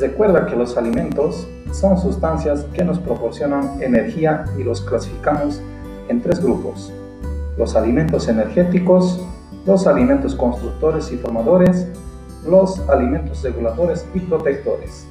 Recuerda que los alimentos son sustancias que nos proporcionan energía y los clasificamos en tres grupos. Los alimentos energéticos, los alimentos constructores y formadores, los alimentos reguladores y protectores.